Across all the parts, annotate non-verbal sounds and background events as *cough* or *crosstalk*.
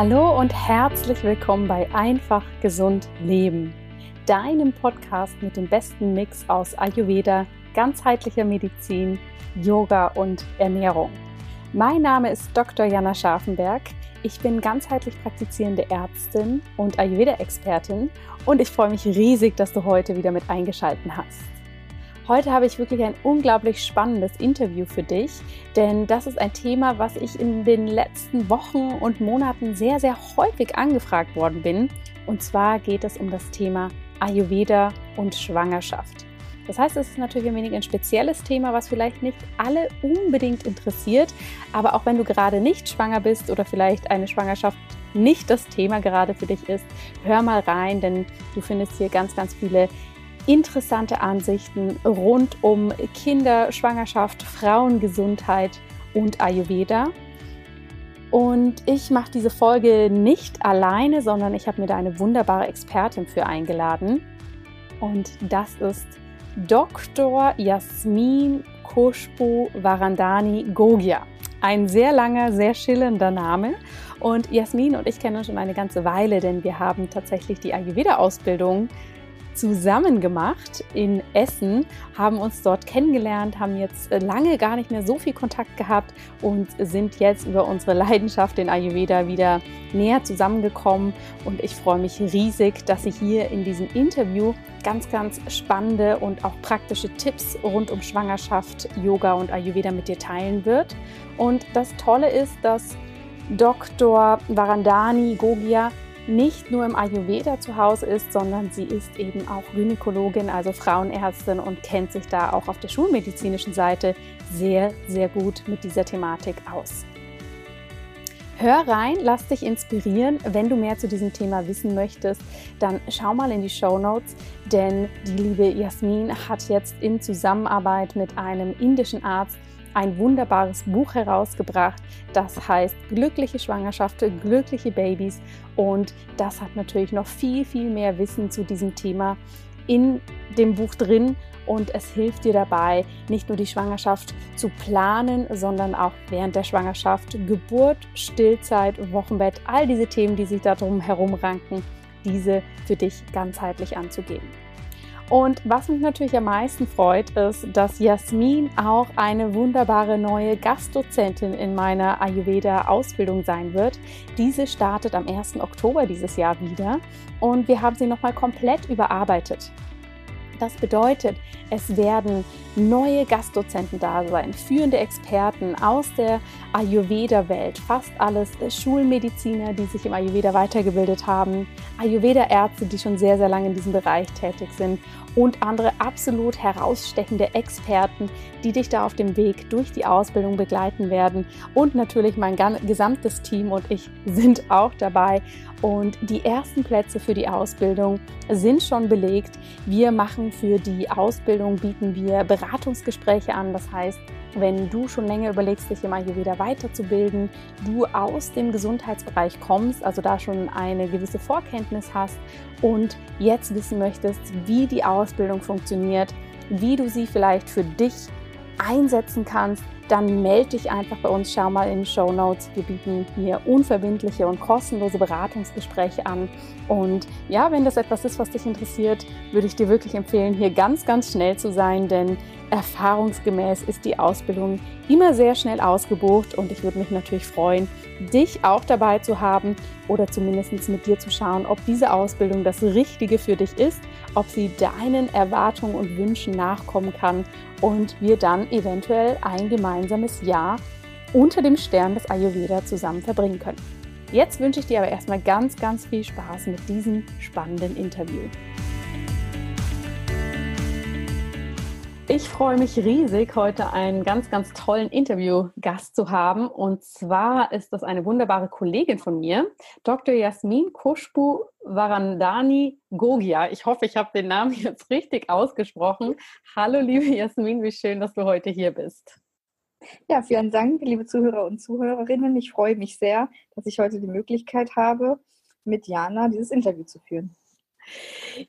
Hallo und herzlich willkommen bei Einfach Gesund Leben, deinem Podcast mit dem besten Mix aus Ayurveda, ganzheitlicher Medizin, Yoga und Ernährung. Mein Name ist Dr. Jana Scharfenberg. Ich bin ganzheitlich praktizierende Ärztin und Ayurveda-Expertin und ich freue mich riesig, dass du heute wieder mit eingeschaltet hast. Heute habe ich wirklich ein unglaublich spannendes Interview für dich, denn das ist ein Thema, was ich in den letzten Wochen und Monaten sehr, sehr häufig angefragt worden bin. Und zwar geht es um das Thema Ayurveda und Schwangerschaft. Das heißt, es ist natürlich ein wenig ein spezielles Thema, was vielleicht nicht alle unbedingt interessiert. Aber auch wenn du gerade nicht schwanger bist oder vielleicht eine Schwangerschaft nicht das Thema gerade für dich ist, hör mal rein, denn du findest hier ganz, ganz viele interessante Ansichten rund um Kinder, Schwangerschaft, Frauengesundheit und Ayurveda. Und ich mache diese Folge nicht alleine, sondern ich habe mir da eine wunderbare Expertin für eingeladen. Und das ist Dr. Jasmin Koshpo Varandani Gogia. Ein sehr langer, sehr schillernder Name. Und Jasmin und ich kennen uns schon eine ganze Weile, denn wir haben tatsächlich die Ayurveda-Ausbildung zusammen gemacht in Essen, haben uns dort kennengelernt, haben jetzt äh, lange gar nicht mehr so viel Kontakt gehabt und sind jetzt über unsere Leidenschaft in Ayurveda wieder näher zusammengekommen. Und ich freue mich riesig, dass sie hier in diesem Interview ganz, ganz spannende und auch praktische Tipps rund um Schwangerschaft, Yoga und Ayurveda mit dir teilen wird. Und das Tolle ist, dass Dr. Varandani Gogia nicht nur im Ayurveda zu Hause ist, sondern sie ist eben auch Gynäkologin, also Frauenärztin und kennt sich da auch auf der schulmedizinischen Seite sehr, sehr gut mit dieser Thematik aus. Hör rein, lass dich inspirieren. Wenn du mehr zu diesem Thema wissen möchtest, dann schau mal in die Show Notes, denn die liebe Jasmin hat jetzt in Zusammenarbeit mit einem indischen Arzt ein wunderbares Buch herausgebracht, das heißt Glückliche Schwangerschaft, glückliche Babys. Und das hat natürlich noch viel, viel mehr Wissen zu diesem Thema in dem Buch drin. Und es hilft dir dabei, nicht nur die Schwangerschaft zu planen, sondern auch während der Schwangerschaft, Geburt, Stillzeit, Wochenbett, all diese Themen, die sich darum herumranken, diese für dich ganzheitlich anzugehen. Und was mich natürlich am meisten freut, ist, dass Jasmin auch eine wunderbare neue Gastdozentin in meiner Ayurveda-Ausbildung sein wird. Diese startet am 1. Oktober dieses Jahr wieder und wir haben sie nochmal komplett überarbeitet. Das bedeutet, es werden neue Gastdozenten da sein, führende Experten aus der Ayurveda-Welt, fast alles Schulmediziner, die sich im Ayurveda weitergebildet haben, Ayurveda-Ärzte, die schon sehr, sehr lange in diesem Bereich tätig sind und andere absolut herausstechende Experten, die dich da auf dem Weg durch die Ausbildung begleiten werden. Und natürlich mein gesamtes Team und ich sind auch dabei. Und die ersten Plätze für die Ausbildung sind schon belegt. Wir machen für die Ausbildung, bieten wir Beratungsgespräche an. Das heißt, wenn du schon länger überlegst, dich im Ayurveda weiterzubilden, du aus dem Gesundheitsbereich kommst, also da schon eine gewisse Vorkenntnis hast und jetzt wissen möchtest, wie die Ausbildung funktioniert, wie du sie vielleicht für dich einsetzen kannst, dann melde dich einfach bei uns. Schau mal in den Show Notes. Wir bieten hier unverbindliche und kostenlose Beratungsgespräche an. Und ja, wenn das etwas ist, was dich interessiert, würde ich dir wirklich empfehlen, hier ganz, ganz schnell zu sein, denn erfahrungsgemäß ist die Ausbildung immer sehr schnell ausgebucht und ich würde mich natürlich freuen, dich auch dabei zu haben oder zumindest mit dir zu schauen, ob diese Ausbildung das Richtige für dich ist, ob sie deinen Erwartungen und Wünschen nachkommen kann und wir dann eventuell ein gemeinsames Jahr unter dem Stern des Ayurveda zusammen verbringen können. Jetzt wünsche ich dir aber erstmal ganz, ganz viel Spaß mit diesem spannenden Interview. Ich freue mich riesig, heute einen ganz, ganz tollen Interviewgast zu haben. Und zwar ist das eine wunderbare Kollegin von mir, Dr. Jasmin Kushbu Varandani Gogia. Ich hoffe, ich habe den Namen jetzt richtig ausgesprochen. Hallo, liebe Jasmin, wie schön, dass du heute hier bist. Ja, vielen Dank, liebe Zuhörer und Zuhörerinnen. Ich freue mich sehr, dass ich heute die Möglichkeit habe, mit Jana dieses Interview zu führen.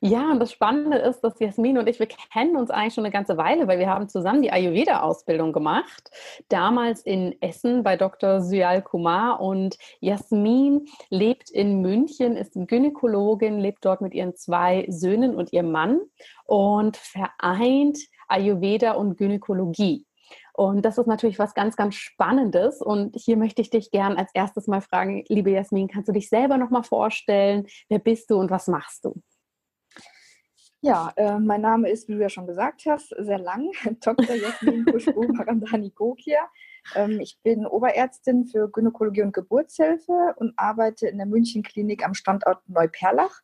Ja, und das Spannende ist, dass Jasmin und ich, wir kennen uns eigentlich schon eine ganze Weile, weil wir haben zusammen die Ayurveda-Ausbildung gemacht. Damals in Essen bei Dr. Syal Kumar. Und Jasmin lebt in München, ist Gynäkologin, lebt dort mit ihren zwei Söhnen und ihrem Mann und vereint Ayurveda und Gynäkologie. Und das ist natürlich was ganz, ganz Spannendes. Und hier möchte ich dich gern als erstes mal fragen, liebe Jasmin, kannst du dich selber noch mal vorstellen? Wer bist du und was machst du? Ja, äh, mein Name ist, wie du ja schon gesagt hast, sehr lang, *laughs* Dr. Jasmin Kuschbu Marandani Gokia. Ähm, ich bin Oberärztin für Gynäkologie und Geburtshilfe und arbeite in der München Klinik am Standort Neuperlach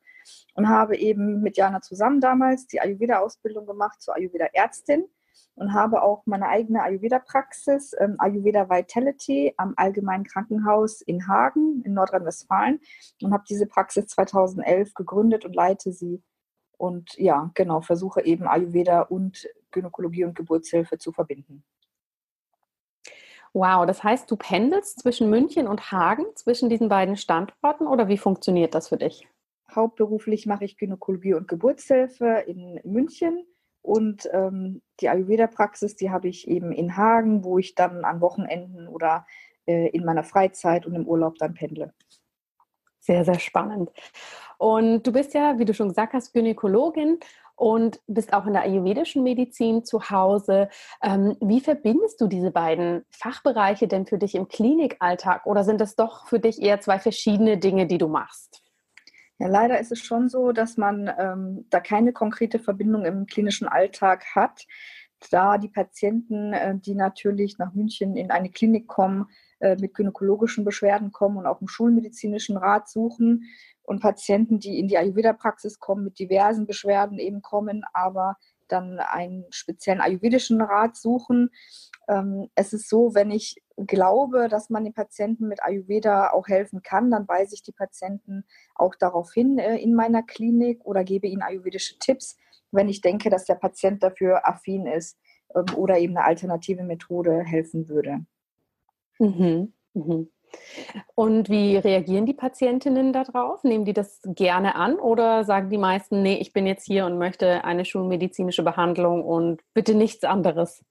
und habe eben mit Jana zusammen damals die Ayurveda-Ausbildung gemacht zur Ayurveda-Ärztin und habe auch meine eigene Ayurveda-Praxis, ähm, Ayurveda Vitality, am Allgemeinen Krankenhaus in Hagen in Nordrhein-Westfalen und habe diese Praxis 2011 gegründet und leite sie und ja, genau, versuche eben Ayurveda und Gynäkologie und Geburtshilfe zu verbinden. Wow, das heißt, du pendelst zwischen München und Hagen, zwischen diesen beiden Standorten oder wie funktioniert das für dich? Hauptberuflich mache ich Gynäkologie und Geburtshilfe in München und ähm, die Ayurveda-Praxis, die habe ich eben in Hagen, wo ich dann an Wochenenden oder äh, in meiner Freizeit und im Urlaub dann pendle. Sehr, sehr spannend. Und du bist ja, wie du schon gesagt hast, Gynäkologin und bist auch in der ayurvedischen Medizin zu Hause. Ähm, wie verbindest du diese beiden Fachbereiche denn für dich im Klinikalltag oder sind das doch für dich eher zwei verschiedene Dinge, die du machst? Ja, leider ist es schon so, dass man ähm, da keine konkrete Verbindung im klinischen Alltag hat, da die Patienten, äh, die natürlich nach München in eine Klinik kommen, äh, mit gynäkologischen Beschwerden kommen und auch einen schulmedizinischen Rat suchen und Patienten, die in die Ayurveda-Praxis kommen, mit diversen Beschwerden eben kommen, aber dann einen speziellen ayurvedischen Rat suchen. Ähm, es ist so, wenn ich glaube, dass man den Patienten mit Ayurveda auch helfen kann, dann weise ich die Patienten auch darauf hin äh, in meiner Klinik oder gebe ihnen ayurvedische Tipps, wenn ich denke, dass der Patient dafür affin ist ähm, oder eben eine alternative Methode helfen würde. Mhm. Mhm. Und wie reagieren die Patientinnen darauf? Nehmen die das gerne an oder sagen die meisten, nee, ich bin jetzt hier und möchte eine schulmedizinische Behandlung und bitte nichts anderes?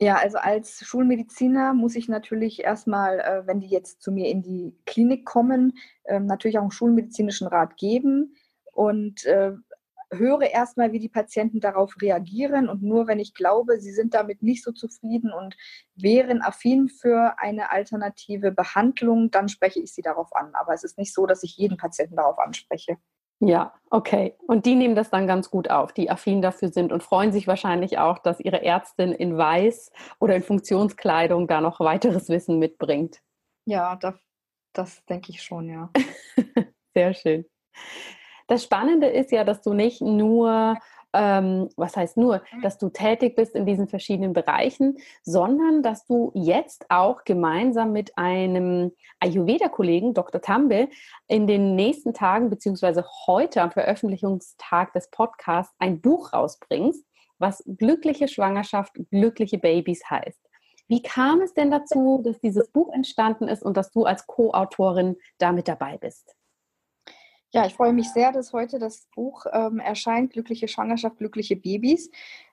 Ja, also als Schulmediziner muss ich natürlich erstmal, äh, wenn die jetzt zu mir in die Klinik kommen, äh, natürlich auch einen schulmedizinischen Rat geben. Und äh, höre erstmal, wie die Patienten darauf reagieren und nur wenn ich glaube, sie sind damit nicht so zufrieden und wären affin für eine alternative Behandlung, dann spreche ich sie darauf an. Aber es ist nicht so, dass ich jeden Patienten darauf anspreche. Ja, okay. Und die nehmen das dann ganz gut auf, die affin dafür sind und freuen sich wahrscheinlich auch, dass ihre Ärztin in Weiß oder in Funktionskleidung da noch weiteres Wissen mitbringt. Ja, das, das denke ich schon, ja. *laughs* Sehr schön. Das Spannende ist ja, dass du nicht nur ähm, was heißt nur, dass du tätig bist in diesen verschiedenen Bereichen, sondern dass du jetzt auch gemeinsam mit einem Ayurveda-Kollegen, Dr. Tambe, in den nächsten Tagen beziehungsweise heute am Veröffentlichungstag des Podcasts ein Buch rausbringst, was glückliche Schwangerschaft, glückliche Babys heißt. Wie kam es denn dazu, dass dieses Buch entstanden ist und dass du als Co-Autorin damit dabei bist? Ja, ich freue mich sehr, dass heute das Buch ähm, erscheint, Glückliche Schwangerschaft, glückliche Babys.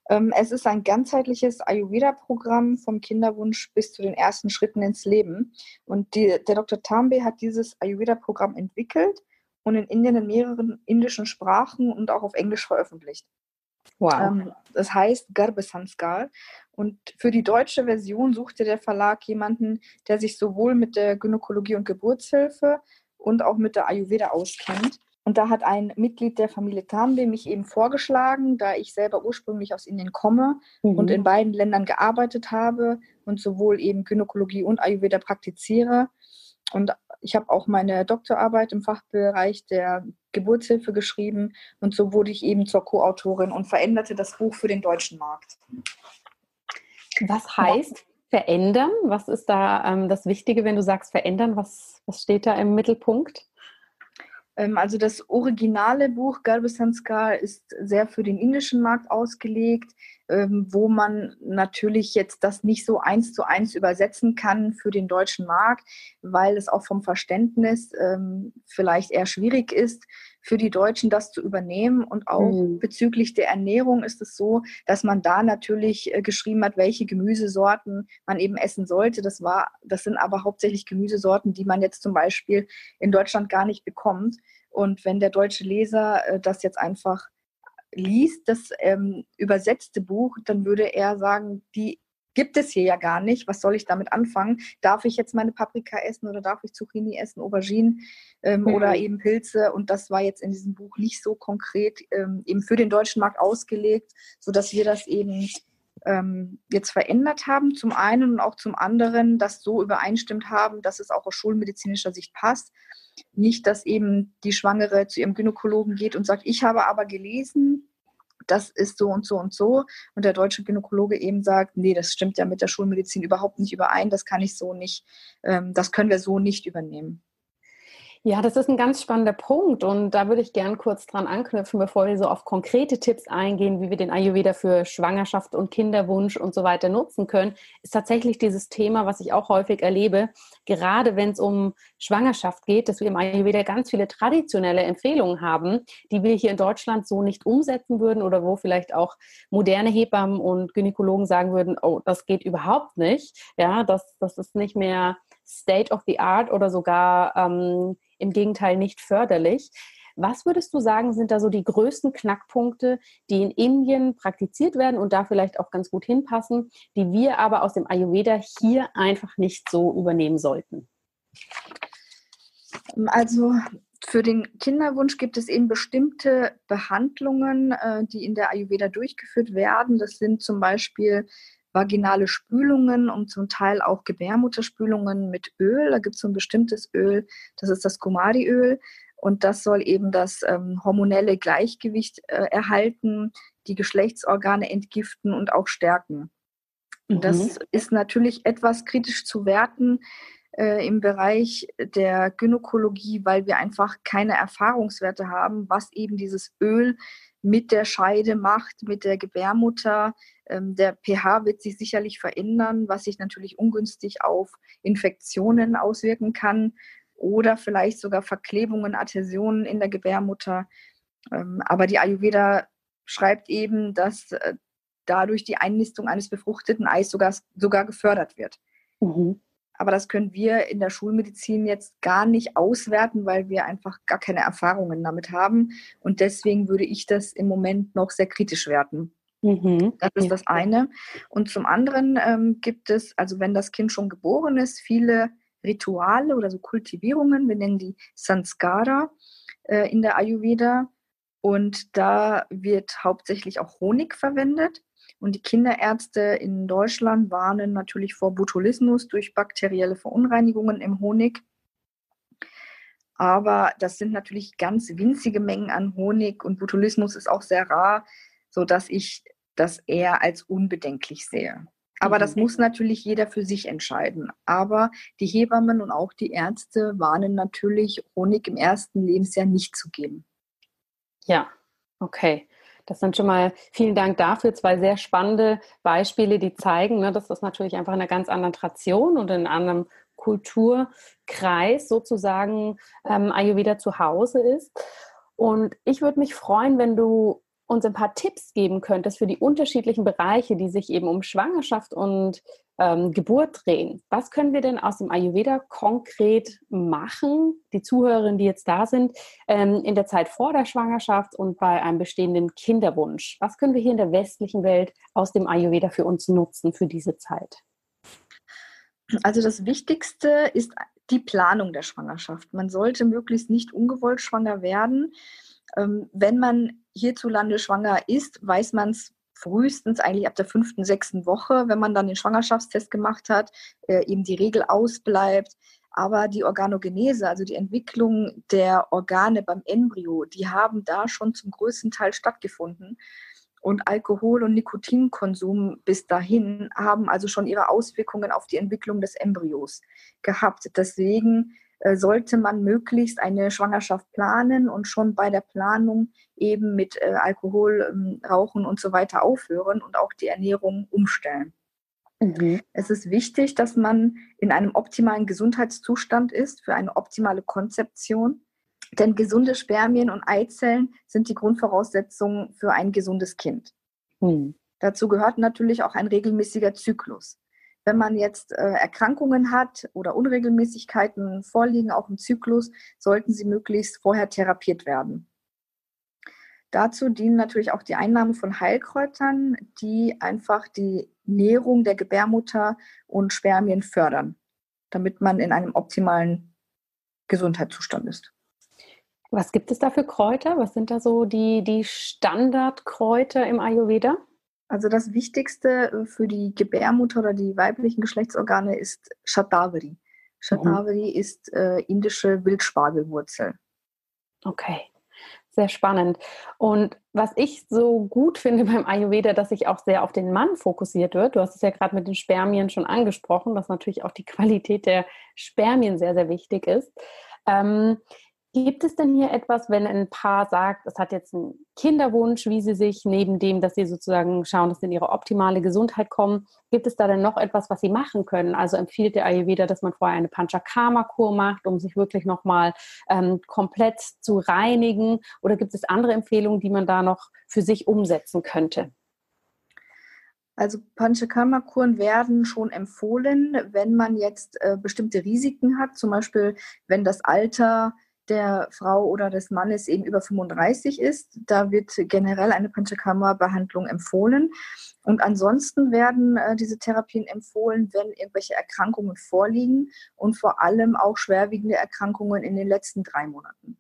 Ähm, es ist ein ganzheitliches Ayurveda-Programm vom Kinderwunsch bis zu den ersten Schritten ins Leben. Und die, der Dr. Tambe hat dieses Ayurveda-Programm entwickelt und in Indien in mehreren indischen Sprachen und auch auf Englisch veröffentlicht. Wow. Ähm, das heißt Garbesanskar. Und für die deutsche Version suchte der Verlag jemanden, der sich sowohl mit der Gynäkologie und Geburtshilfe und auch mit der Ayurveda auskennt. Und da hat ein Mitglied der Familie Tambe mich eben vorgeschlagen, da ich selber ursprünglich aus Indien komme mhm. und in beiden Ländern gearbeitet habe und sowohl eben Gynäkologie und Ayurveda praktiziere. Und ich habe auch meine Doktorarbeit im Fachbereich der Geburtshilfe geschrieben und so wurde ich eben zur Co-Autorin und veränderte das Buch für den deutschen Markt. Was heißt verändern? Was ist da ähm, das Wichtige, wenn du sagst verändern? Was, was steht da im Mittelpunkt? Ähm, also das originale Buch Garbasanskar ist sehr für den indischen Markt ausgelegt, ähm, wo man natürlich jetzt das nicht so eins zu eins übersetzen kann für den deutschen Markt, weil es auch vom Verständnis ähm, vielleicht eher schwierig ist für die Deutschen, das zu übernehmen. Und auch mhm. bezüglich der Ernährung ist es so, dass man da natürlich äh, geschrieben hat, welche Gemüsesorten man eben essen sollte. Das war, das sind aber hauptsächlich Gemüsesorten, die man jetzt zum Beispiel in Deutschland gar nicht bekommt. Und wenn der deutsche Leser äh, das jetzt einfach liest, das ähm, übersetzte Buch, dann würde er sagen, die gibt es hier ja gar nicht. Was soll ich damit anfangen? Darf ich jetzt meine Paprika essen oder darf ich Zucchini essen, Auberginen ähm, mhm. oder eben Pilze? Und das war jetzt in diesem Buch nicht so konkret ähm, eben für den deutschen Markt ausgelegt, sodass wir das eben ähm, jetzt verändert haben, zum einen und auch zum anderen, das so übereinstimmt haben, dass es auch aus schulmedizinischer Sicht passt. Nicht, dass eben die Schwangere zu ihrem Gynäkologen geht und sagt, ich habe aber gelesen, das ist so und so und so. Und der deutsche Gynäkologe eben sagt, nee, das stimmt ja mit der Schulmedizin überhaupt nicht überein, das kann ich so nicht, ähm, das können wir so nicht übernehmen. Ja, das ist ein ganz spannender Punkt und da würde ich gern kurz dran anknüpfen, bevor wir so auf konkrete Tipps eingehen, wie wir den Ayurveda für Schwangerschaft und Kinderwunsch und so weiter nutzen können, ist tatsächlich dieses Thema, was ich auch häufig erlebe, gerade wenn es um Schwangerschaft geht, dass wir im Ayurveda ganz viele traditionelle Empfehlungen haben, die wir hier in Deutschland so nicht umsetzen würden oder wo vielleicht auch moderne Hebammen und Gynäkologen sagen würden, oh, das geht überhaupt nicht. Ja, das, das ist nicht mehr State of the Art oder sogar ähm, im Gegenteil nicht förderlich. Was würdest du sagen, sind da so die größten Knackpunkte, die in Indien praktiziert werden und da vielleicht auch ganz gut hinpassen, die wir aber aus dem Ayurveda hier einfach nicht so übernehmen sollten? Also für den Kinderwunsch gibt es eben bestimmte Behandlungen, äh, die in der Ayurveda durchgeführt werden. Das sind zum Beispiel vaginale Spülungen und zum Teil auch Gebärmutterspülungen mit Öl. Da gibt es so ein bestimmtes Öl, das ist das Kumari-Öl. Und das soll eben das ähm, hormonelle Gleichgewicht äh, erhalten, die Geschlechtsorgane entgiften und auch stärken. Mhm. Das ist natürlich etwas kritisch zu werten äh, im Bereich der Gynäkologie, weil wir einfach keine Erfahrungswerte haben, was eben dieses Öl mit der Scheide macht, mit der Gebärmutter. Ähm, der pH wird sich sicherlich verändern, was sich natürlich ungünstig auf Infektionen auswirken kann oder vielleicht sogar Verklebungen, Adhäsionen in der Gebärmutter. Ähm, aber die Ayurveda schreibt eben, dass äh, dadurch die Einnistung eines befruchteten Eis sogar, sogar gefördert wird. Mhm. Aber das können wir in der Schulmedizin jetzt gar nicht auswerten, weil wir einfach gar keine Erfahrungen damit haben. Und deswegen würde ich das im Moment noch sehr kritisch werten. Mhm. Das ist das eine. Und zum anderen ähm, gibt es, also wenn das Kind schon geboren ist, viele Rituale oder so Kultivierungen. Wir nennen die Sanskara äh, in der Ayurveda. Und da wird hauptsächlich auch Honig verwendet. Und die Kinderärzte in Deutschland warnen natürlich vor Botulismus durch bakterielle Verunreinigungen im Honig. Aber das sind natürlich ganz winzige Mengen an Honig und Botulismus ist auch sehr rar, sodass ich das eher als unbedenklich sehe. Aber das mhm. muss natürlich jeder für sich entscheiden. Aber die Hebammen und auch die Ärzte warnen natürlich, Honig im ersten Lebensjahr nicht zu geben. Ja, okay. Das sind schon mal vielen Dank dafür. Zwei sehr spannende Beispiele, die zeigen, ne, dass das natürlich einfach in einer ganz anderen Tradition und in einem anderen Kulturkreis sozusagen ähm, Ayurveda zu Hause ist. Und ich würde mich freuen, wenn du uns ein paar Tipps geben könntest für die unterschiedlichen Bereiche, die sich eben um Schwangerschaft und ähm, Geburt drehen. Was können wir denn aus dem Ayurveda konkret machen, die Zuhörerinnen, die jetzt da sind, ähm, in der Zeit vor der Schwangerschaft und bei einem bestehenden Kinderwunsch? Was können wir hier in der westlichen Welt aus dem Ayurveda für uns nutzen für diese Zeit? Also das Wichtigste ist die Planung der Schwangerschaft. Man sollte möglichst nicht ungewollt schwanger werden. Ähm, wenn man hierzulande schwanger ist, weiß man es frühestens eigentlich ab der fünften, sechsten Woche, wenn man dann den Schwangerschaftstest gemacht hat, äh, eben die Regel ausbleibt. Aber die Organogenese, also die Entwicklung der Organe beim Embryo, die haben da schon zum größten Teil stattgefunden. Und Alkohol- und Nikotinkonsum bis dahin haben also schon ihre Auswirkungen auf die Entwicklung des Embryos gehabt. Deswegen sollte man möglichst eine Schwangerschaft planen und schon bei der Planung eben mit äh, Alkohol, ähm, Rauchen und so weiter aufhören und auch die Ernährung umstellen. Mhm. Es ist wichtig, dass man in einem optimalen Gesundheitszustand ist für eine optimale Konzeption. Denn gesunde Spermien und Eizellen sind die Grundvoraussetzung für ein gesundes Kind. Mhm. Dazu gehört natürlich auch ein regelmäßiger Zyklus. Wenn man jetzt äh, Erkrankungen hat oder Unregelmäßigkeiten vorliegen, auch im Zyklus, sollten sie möglichst vorher therapiert werden. Dazu dienen natürlich auch die Einnahme von Heilkräutern, die einfach die Nährung der Gebärmutter und Spermien fördern, damit man in einem optimalen Gesundheitszustand ist. Was gibt es da für Kräuter? Was sind da so die, die Standardkräuter im Ayurveda? Also das Wichtigste äh, für die Gebärmutter oder die weiblichen Geschlechtsorgane ist Shatavari. Shatavari mhm. ist äh, indische Wildspargelwurzel. Okay, sehr spannend. Und was ich so gut finde beim Ayurveda, dass sich auch sehr auf den Mann fokussiert wird. Du hast es ja gerade mit den Spermien schon angesprochen, dass natürlich auch die *laughs* Qualität der Spermien sehr, sehr wichtig ist. Ähm, Gibt es denn hier etwas, wenn ein Paar sagt, es hat jetzt einen Kinderwunsch, wie sie sich neben dem, dass sie sozusagen schauen, dass sie in ihre optimale Gesundheit kommen, gibt es da denn noch etwas, was sie machen können? Also empfiehlt der Ayurveda, dass man vorher eine Panchakarma-Kur macht, um sich wirklich nochmal ähm, komplett zu reinigen? Oder gibt es andere Empfehlungen, die man da noch für sich umsetzen könnte? Also Panchakarma-Kuren werden schon empfohlen, wenn man jetzt äh, bestimmte Risiken hat, zum Beispiel wenn das Alter der Frau oder des Mannes eben über 35 ist. Da wird generell eine Panchakarma-Behandlung empfohlen. Und ansonsten werden äh, diese Therapien empfohlen, wenn irgendwelche Erkrankungen vorliegen und vor allem auch schwerwiegende Erkrankungen in den letzten drei Monaten.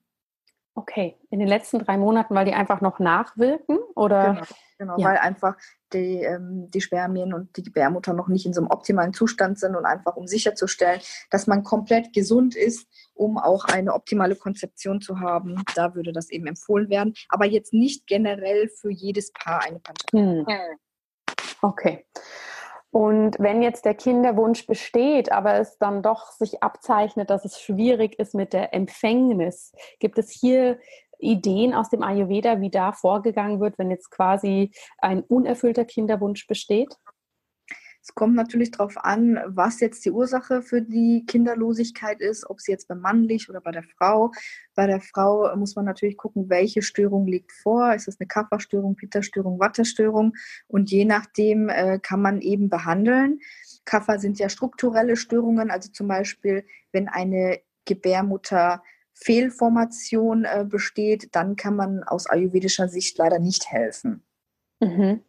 Okay, in den letzten drei Monaten, weil die einfach noch nachwirken? Oder? Genau, genau ja. weil einfach die, ähm, die Spermien und die Gebärmutter noch nicht in so einem optimalen Zustand sind und einfach um sicherzustellen, dass man komplett gesund ist, um auch eine optimale Konzeption zu haben. Da würde das eben empfohlen werden, aber jetzt nicht generell für jedes Paar eine Panchakarma. Hm. Okay. Und wenn jetzt der Kinderwunsch besteht, aber es dann doch sich abzeichnet, dass es schwierig ist mit der Empfängnis, gibt es hier Ideen aus dem Ayurveda, wie da vorgegangen wird, wenn jetzt quasi ein unerfüllter Kinderwunsch besteht? Es kommt natürlich darauf an, was jetzt die Ursache für die Kinderlosigkeit ist, ob sie jetzt beim männlich oder bei der Frau. Bei der Frau muss man natürlich gucken, welche Störung liegt vor. Ist es eine Kapha-Störung, Pitta-Störung, Wattestörung? Und je nachdem äh, kann man eben behandeln. Kapha sind ja strukturelle Störungen, also zum Beispiel, wenn eine Gebärmutter Fehlformation äh, besteht, dann kann man aus ayurvedischer Sicht leider nicht helfen. Mhm.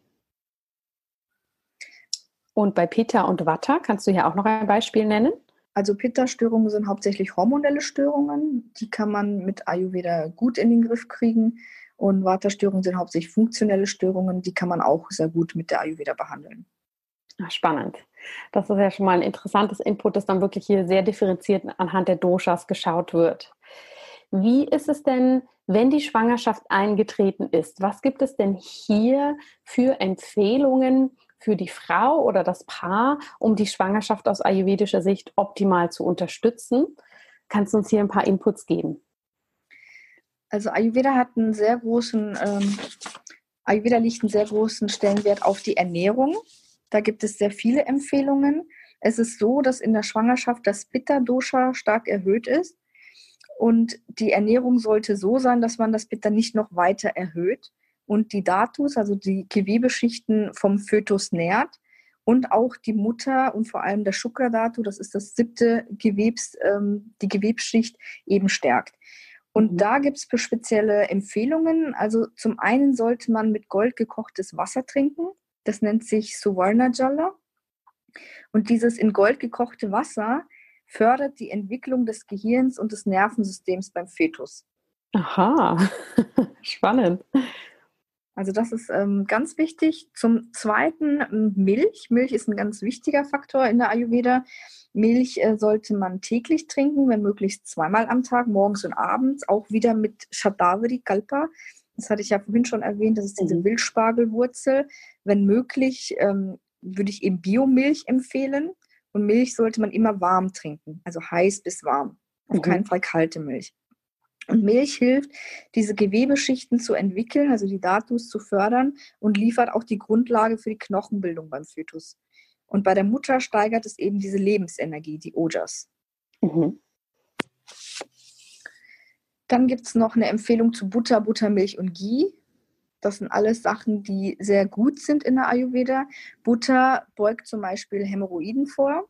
Und bei Pitta und Vata kannst du hier auch noch ein Beispiel nennen? Also Pitta-Störungen sind hauptsächlich hormonelle Störungen. Die kann man mit Ayurveda gut in den Griff kriegen. Und Vata-Störungen sind hauptsächlich funktionelle Störungen. Die kann man auch sehr gut mit der Ayurveda behandeln. Ach, spannend. Das ist ja schon mal ein interessantes Input, dass dann wirklich hier sehr differenziert anhand der Doshas geschaut wird. Wie ist es denn, wenn die Schwangerschaft eingetreten ist? Was gibt es denn hier für Empfehlungen, für die Frau oder das Paar, um die Schwangerschaft aus ayurvedischer Sicht optimal zu unterstützen? Kannst du uns hier ein paar Inputs geben? Also Ayurveda hat einen sehr großen, ähm, Ayurveda legt einen sehr großen Stellenwert auf die Ernährung. Da gibt es sehr viele Empfehlungen. Es ist so, dass in der Schwangerschaft das Pitta-Dosha stark erhöht ist. Und die Ernährung sollte so sein, dass man das Pitta nicht noch weiter erhöht und die Datus, also die Gewebeschichten vom Fötus nährt und auch die Mutter und vor allem der Shukra-Datu, das ist das siebte Gewebs, ähm, die Gewebsschicht, eben stärkt. Und mhm. da gibt es spezielle Empfehlungen. Also zum einen sollte man mit Gold gekochtes Wasser trinken. Das nennt sich Suvarna Jala. Und dieses in Gold gekochte Wasser fördert die Entwicklung des Gehirns und des Nervensystems beim Fetus. Aha, *laughs* spannend. Also das ist ähm, ganz wichtig. Zum Zweiten ähm, Milch. Milch ist ein ganz wichtiger Faktor in der Ayurveda. Milch äh, sollte man täglich trinken, wenn möglichst zweimal am Tag, morgens und abends, auch wieder mit Shatavari Kalpa. Das hatte ich ja vorhin schon erwähnt, das ist diese mhm. Wildspargelwurzel. Wenn möglich, ähm, würde ich eben Biomilch empfehlen. Und Milch sollte man immer warm trinken, also heiß bis warm. Auf mhm. keinen Fall kalte Milch. Und Milch hilft, diese Gewebeschichten zu entwickeln, also die Datus zu fördern und liefert auch die Grundlage für die Knochenbildung beim Fötus. Und bei der Mutter steigert es eben diese Lebensenergie, die Ojas. Mhm. Dann gibt es noch eine Empfehlung zu Butter, Buttermilch und Ghee. Das sind alles Sachen, die sehr gut sind in der Ayurveda. Butter beugt zum Beispiel Hämorrhoiden vor.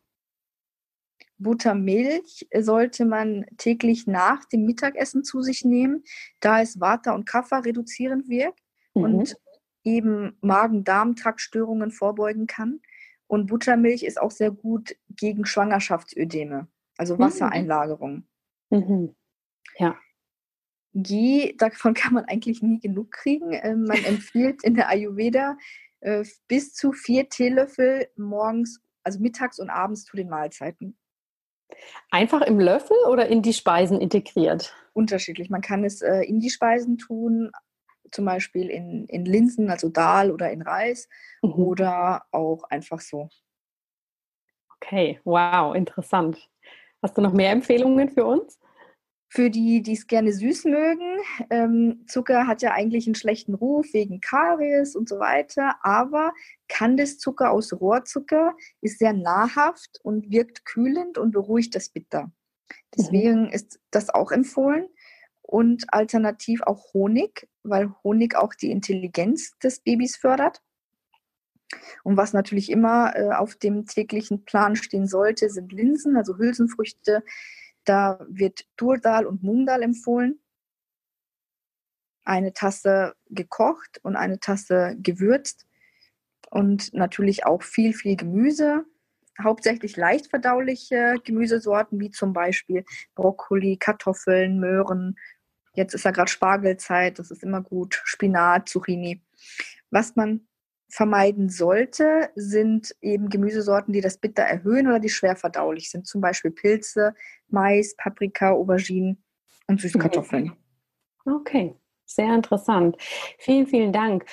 Buttermilch sollte man täglich nach dem Mittagessen zu sich nehmen, da es Vata und Kapha reduzierend wirkt mhm. und eben Magen-Darm-Traktstörungen vorbeugen kann. Und Buttermilch ist auch sehr gut gegen Schwangerschaftsödeme, also mhm. Wassereinlagerung. Mhm. Ja. Ghee, davon kann man eigentlich nie genug kriegen. Ähm, man *laughs* empfiehlt in der Ayurveda äh, bis zu vier Teelöffel morgens, also mittags und abends zu den Mahlzeiten. Einfach im Löffel oder in die Speisen integriert? Unterschiedlich. Man kann es äh, in die Speisen tun, zum Beispiel in, in Linsen, also Dahl oder in Reis mhm. oder auch einfach so. Okay, wow, interessant. Hast du noch mehr Empfehlungen für uns? Für die, die es gerne süß mögen, ähm, Zucker hat ja eigentlich einen schlechten Ruf wegen Karies und so weiter, aber Kandiszucker aus Rohrzucker ist sehr nahrhaft und wirkt kühlend und beruhigt das Bitter. Deswegen mhm. ist das auch empfohlen. Und alternativ auch Honig, weil Honig auch die Intelligenz des Babys fördert. Und was natürlich immer äh, auf dem täglichen Plan stehen sollte, sind Linsen, also Hülsenfrüchte, da wird Turdal und Mungdal empfohlen. Eine Tasse gekocht und eine Tasse gewürzt. Und natürlich auch viel, viel Gemüse. Hauptsächlich leicht verdauliche Gemüsesorten, wie zum Beispiel Brokkoli, Kartoffeln, Möhren. Jetzt ist ja gerade Spargelzeit, das ist immer gut. Spinat, Zucchini. Was man vermeiden sollte, sind eben Gemüsesorten, die das Bitter erhöhen oder die schwer verdaulich sind. Zum Beispiel Pilze, Mais, Paprika, Auberginen und Süßkartoffeln. Okay, sehr interessant. Vielen, vielen Dank.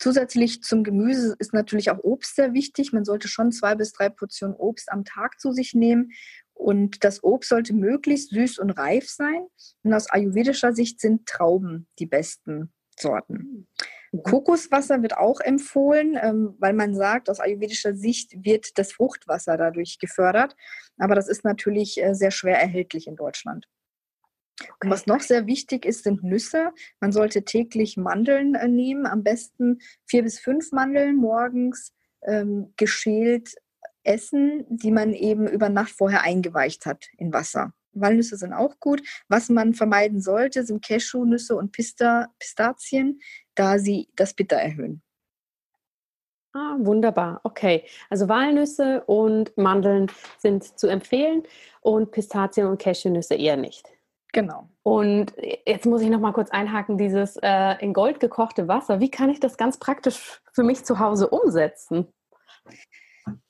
Zusätzlich zum Gemüse ist natürlich auch Obst sehr wichtig. Man sollte schon zwei bis drei Portionen Obst am Tag zu sich nehmen. Und das Obst sollte möglichst süß und reif sein. Und aus ayurvedischer Sicht sind Trauben die besten Sorten. Mhm. Kokoswasser wird auch empfohlen, ähm, weil man sagt, aus ayurvedischer Sicht wird das Fruchtwasser dadurch gefördert. Aber das ist natürlich äh, sehr schwer erhältlich in Deutschland. Okay. Und was noch sehr wichtig ist, sind Nüsse. Man sollte täglich Mandeln äh, nehmen, am besten vier bis fünf Mandeln morgens ähm, geschält essen, die man eben über Nacht vorher eingeweicht hat in Wasser. Walnüsse sind auch gut. Was man vermeiden sollte, sind Cashewnüsse und Pista Pistazien, da sie das Bitter erhöhen. Ah, wunderbar. Okay. Also Walnüsse und Mandeln sind zu empfehlen und Pistazien und Cashewnüsse eher nicht. Genau. Und jetzt muss ich noch mal kurz einhaken, dieses äh, in Gold gekochte Wasser. Wie kann ich das ganz praktisch für mich zu Hause umsetzen?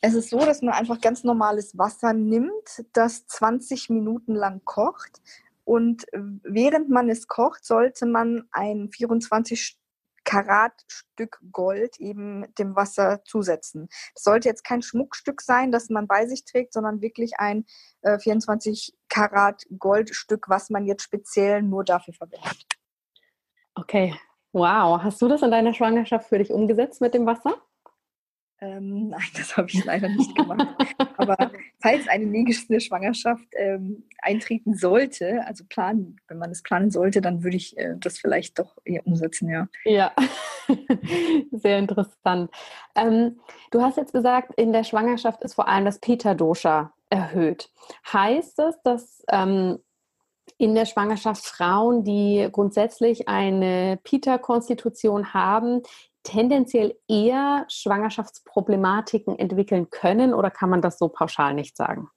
Es ist so, dass man einfach ganz normales Wasser nimmt, das 20 Minuten lang kocht. Und während man es kocht, sollte man ein 24 Karat Stück Gold eben dem Wasser zusetzen. Es sollte jetzt kein Schmuckstück sein, das man bei sich trägt, sondern wirklich ein äh, 24 Karat Goldstück, was man jetzt speziell nur dafür verwendet. Okay, wow. Hast du das in deiner Schwangerschaft für dich umgesetzt mit dem Wasser? Ähm, *laughs* nein, das habe ich leider nicht gemacht. Aber falls eine nächste Schwangerschaft ähm, eintreten sollte, also planen, wenn man es planen sollte, dann würde ich äh, das vielleicht doch eher umsetzen, ja. Ja, *laughs* sehr interessant. Ähm, du hast jetzt gesagt, in der Schwangerschaft ist vor allem das Pita-Dosha erhöht. Heißt das, dass ähm, in der Schwangerschaft Frauen, die grundsätzlich eine Pita-Konstitution haben, tendenziell eher Schwangerschaftsproblematiken entwickeln können oder kann man das so pauschal nicht sagen?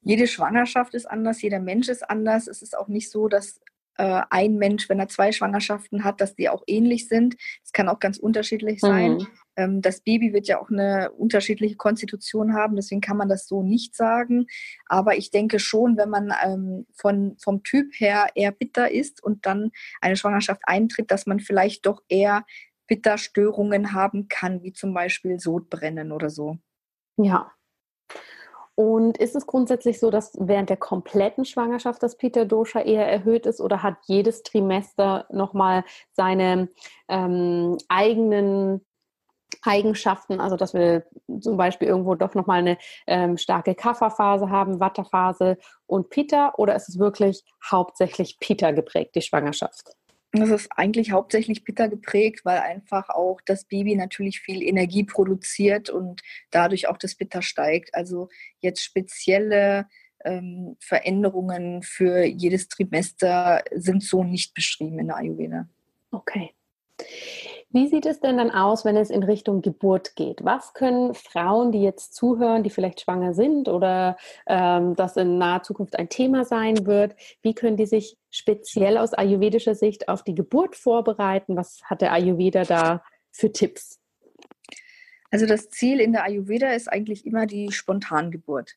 Jede Schwangerschaft ist anders, jeder Mensch ist anders. Es ist auch nicht so, dass äh, ein Mensch, wenn er zwei Schwangerschaften hat, dass die auch ähnlich sind. Es kann auch ganz unterschiedlich sein. Mhm. Ähm, das Baby wird ja auch eine unterschiedliche Konstitution haben, deswegen kann man das so nicht sagen. Aber ich denke schon, wenn man ähm, von, vom Typ her eher bitter ist und dann eine Schwangerschaft eintritt, dass man vielleicht doch eher Bitterstörungen haben kann, wie zum Beispiel Sodbrennen oder so. Ja. Und ist es grundsätzlich so, dass während der kompletten Schwangerschaft das Pitta Dosha eher erhöht ist oder hat jedes Trimester nochmal seine ähm, eigenen Eigenschaften, also dass wir zum Beispiel irgendwo doch nochmal eine ähm, starke Kafferphase haben, Watterphase und Pita oder ist es wirklich hauptsächlich Pita geprägt, die Schwangerschaft? Das ist eigentlich hauptsächlich Pitta geprägt, weil einfach auch das Baby natürlich viel Energie produziert und dadurch auch das Pitta steigt. Also jetzt spezielle ähm, Veränderungen für jedes Trimester sind so nicht beschrieben in der Ayurveda. Okay. Wie sieht es denn dann aus, wenn es in Richtung Geburt geht? Was können Frauen, die jetzt zuhören, die vielleicht schwanger sind oder ähm, das in naher Zukunft ein Thema sein wird, wie können die sich speziell aus ayurvedischer Sicht auf die Geburt vorbereiten? Was hat der Ayurveda da für Tipps? Also das Ziel in der Ayurveda ist eigentlich immer die Spontangeburt.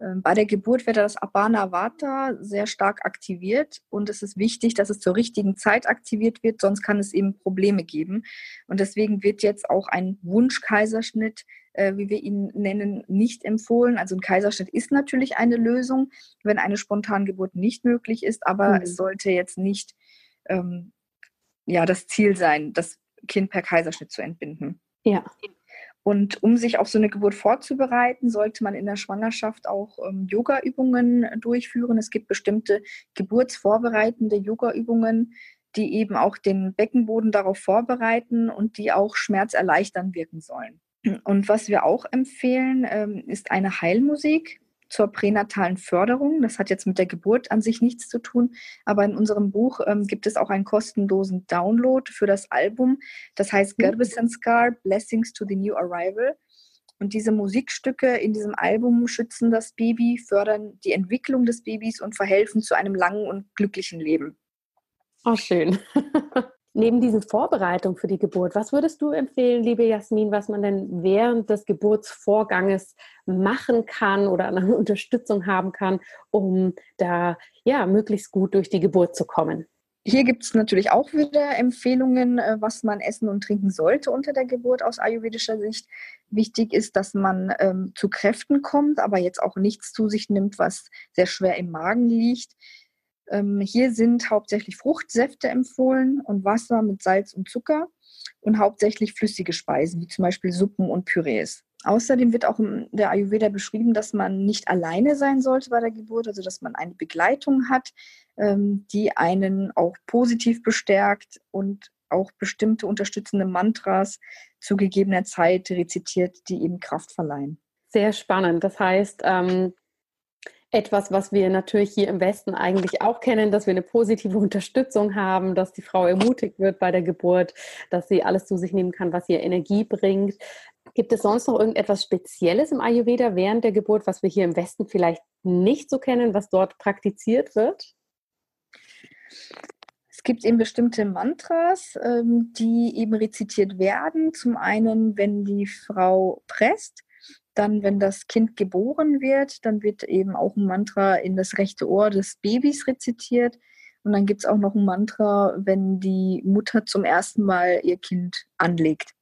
Ähm, bei der Geburt wird das Abana Vata sehr stark aktiviert und es ist wichtig, dass es zur richtigen Zeit aktiviert wird, sonst kann es eben Probleme geben. Und deswegen wird jetzt auch ein Wunschkaiserschnitt, äh, wie wir ihn nennen, nicht empfohlen. Also ein Kaiserschnitt ist natürlich eine Lösung, wenn eine Spontangeburt nicht möglich ist, aber mhm. es sollte jetzt nicht ähm, ja, das Ziel sein, das Kind per Kaiserschnitt zu entbinden. Ja. Und um sich auf so eine Geburt vorzubereiten, sollte man in der Schwangerschaft auch ähm, Yoga-Übungen durchführen. Es gibt bestimmte geburtsvorbereitende Yoga-Übungen, die eben auch den Beckenboden darauf vorbereiten und die auch schmerzerleichternd wirken sollen. Und was wir auch empfehlen, ähm, ist eine Heilmusik zur pränatalen Förderung. Das hat jetzt mit der Geburt an sich nichts zu tun, aber in unserem Buch ähm, gibt es auch einen kostenlosen Download für das Album. Das heißt mhm. Garbasanskar, Blessings to the New Arrival. Und diese Musikstücke in diesem Album schützen das Baby, fördern die Entwicklung des Babys und verhelfen zu einem langen und glücklichen Leben. Oh, schön. *laughs* Neben diesen Vorbereitungen für die Geburt, was würdest du empfehlen, liebe Jasmin, was man denn während des Geburtsvorganges machen kann oder eine *laughs* Unterstützung haben kann, um da ja möglichst gut durch die Geburt zu kommen? Hier gibt es natürlich auch wieder Empfehlungen, äh, was man essen und trinken sollte unter der Geburt aus ayurvedischer Sicht. Wichtig ist, dass man ähm, zu Kräften kommt, aber jetzt auch nichts zu sich nimmt, was sehr schwer im Magen liegt. Ähm, hier sind hauptsächlich Fruchtsäfte empfohlen und Wasser mit Salz und Zucker und hauptsächlich flüssige Speisen, wie zum Beispiel Suppen und Pürees. Außerdem wird auch in der Ayurveda beschrieben, dass man nicht alleine sein sollte bei der Geburt, also dass man eine Begleitung hat, ähm, die einen auch positiv bestärkt und auch bestimmte unterstützende Mantras zu gegebener Zeit rezitiert, die eben Kraft verleihen. Sehr spannend. Das heißt, ähm, etwas, was wir natürlich hier im Westen eigentlich auch kennen, dass wir eine positive *laughs* Unterstützung haben, dass die Frau ermutigt wird bei der Geburt, dass sie alles zu sich nehmen kann, was ihr Energie bringt. Gibt es sonst noch irgendetwas Spezielles im Ayurveda während der Geburt, was wir hier im Westen vielleicht nicht so kennen, was dort praktiziert wird? Es gibt eben bestimmte Mantras, ähm, die eben rezitiert werden. Zum einen, wenn die Frau presst, dann, wenn das Kind geboren wird, dann wird eben auch ein Mantra in das rechte Ohr des Babys rezitiert. Und dann gibt es auch noch ein Mantra, wenn die Mutter zum ersten Mal ihr Kind anlegt.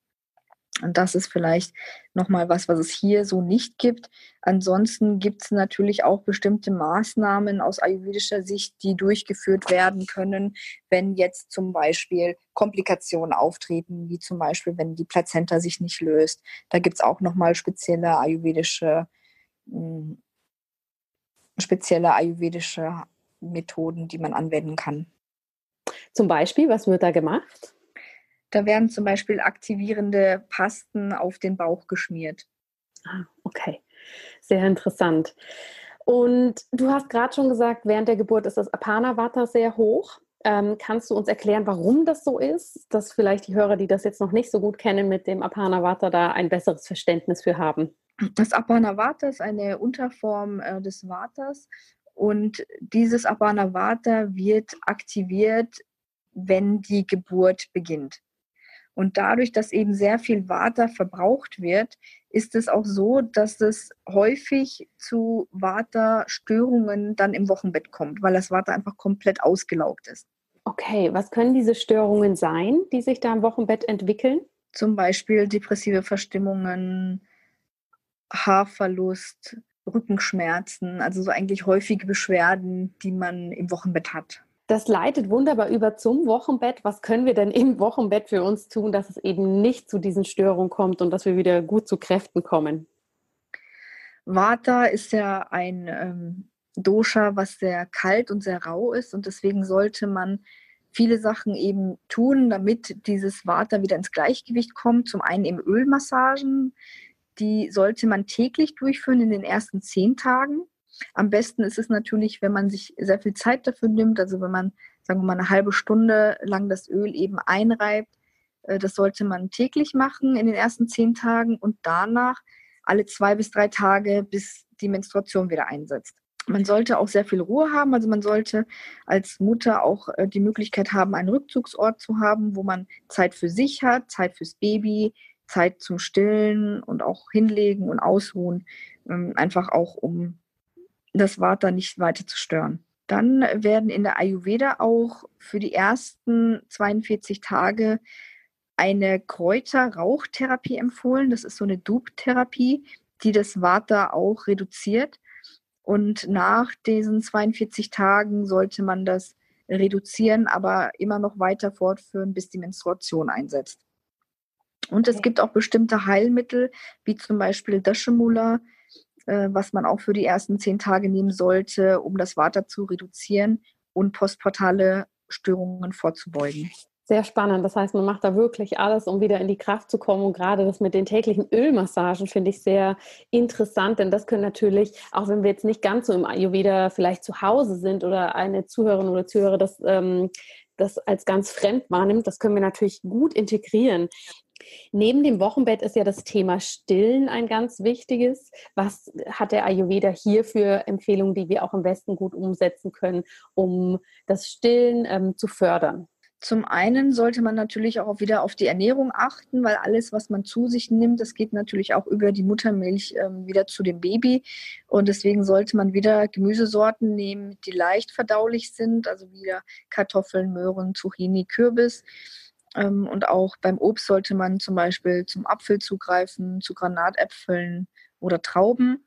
Und das ist vielleicht nochmal was, was es hier so nicht gibt. Ansonsten gibt es natürlich auch bestimmte Maßnahmen aus ayurvedischer Sicht, die durchgeführt werden können, wenn jetzt zum Beispiel Komplikationen auftreten, wie zum Beispiel, wenn die Plazenta sich nicht löst. Da gibt es auch nochmal spezielle ayurvedische, hm, spezielle ayurvedische Methoden, die man anwenden kann. Zum Beispiel, was wird da gemacht? Da werden zum Beispiel aktivierende Pasten auf den Bauch geschmiert. Ah, okay. Sehr interessant. Und du hast gerade schon gesagt, während der Geburt ist das Apana-Vata sehr hoch. Ähm, kannst du uns erklären, warum das so ist? Dass vielleicht die Hörer, die das jetzt noch nicht so gut kennen, mit dem Apana-Vata da ein besseres Verständnis für haben. Das Apana-Vata ist eine Unterform äh, des Vatas und dieses Apana-Vata wird aktiviert, wenn die Geburt beginnt. Und dadurch, dass eben sehr viel Vata verbraucht wird, ist es auch so, dass es häufig zu Vata-Störungen dann im Wochenbett kommt, weil das Vata einfach komplett ausgelaugt ist. Okay, was können diese Störungen sein, die sich da im Wochenbett entwickeln? Zum Beispiel depressive Verstimmungen, Haarverlust, Rückenschmerzen, also so eigentlich häufige Beschwerden, die man im Wochenbett hat. Das leitet wunderbar über zum Wochenbett. Was können wir denn im Wochenbett für uns tun, dass es eben nicht zu diesen Störungen kommt und dass wir wieder gut zu Kräften kommen? Vata ist ja ein ähm, Dosha, was sehr kalt und sehr rau ist und deswegen sollte man viele Sachen eben tun, damit dieses Vata wieder ins Gleichgewicht kommt. Zum einen eben Ölmassagen, die sollte man täglich durchführen in den ersten zehn Tagen. Am besten ist es natürlich, wenn man sich sehr viel Zeit dafür nimmt, also wenn man, sagen wir mal, eine halbe Stunde lang das Öl eben einreibt. Äh, das sollte man täglich machen in den ersten zehn Tagen und danach alle zwei bis drei Tage, bis die Menstruation wieder einsetzt. Man sollte auch sehr viel Ruhe haben, also man sollte als Mutter auch äh, die Möglichkeit haben, einen Rückzugsort zu haben, wo man Zeit für sich hat, Zeit fürs Baby, Zeit zum Stillen und auch hinlegen und ausruhen, ähm, einfach auch um das Vata nicht weiter zu stören. Dann werden in der Ayurveda auch für die ersten 42 Tage eine Kräuter-Rauchtherapie empfohlen. Das ist so eine Dub-Therapie, die das Vata auch reduziert. Und nach diesen 42 Tagen sollte man das reduzieren, aber immer noch weiter fortführen, bis die Menstruation einsetzt. Und es gibt auch bestimmte Heilmittel, wie zum Beispiel Dashemula, äh, was man auch für die ersten zehn Tage nehmen sollte, um das Vata zu reduzieren und postportale Störungen vorzubeugen. Sehr spannend. Das heißt, man macht da wirklich alles, um wieder in die Kraft zu kommen. Und gerade das mit den täglichen Ölmassagen finde ich sehr interessant, denn das können natürlich, auch wenn wir jetzt nicht ganz so im Ayurveda vielleicht zu Hause sind oder eine Zuhörerin oder Zuhörer das, ähm, das als ganz fremd wahrnimmt, das können wir natürlich gut integrieren. Neben dem Wochenbett ist ja das Thema Stillen ein ganz wichtiges. Was hat der Ayurveda hier für Empfehlungen, die wir auch im Westen gut umsetzen können, um das Stillen ähm, zu fördern? Zum einen sollte man natürlich auch wieder auf die Ernährung achten, weil alles, was man zu sich nimmt, das geht natürlich auch über die Muttermilch ähm, wieder zu dem Baby. Und deswegen sollte man wieder Gemüsesorten nehmen, die leicht verdaulich sind, also wieder Kartoffeln, Möhren, Zucchini, Kürbis. Ähm, und auch beim Obst sollte man zum Beispiel zum Apfel zugreifen, zu Granatäpfeln oder Trauben.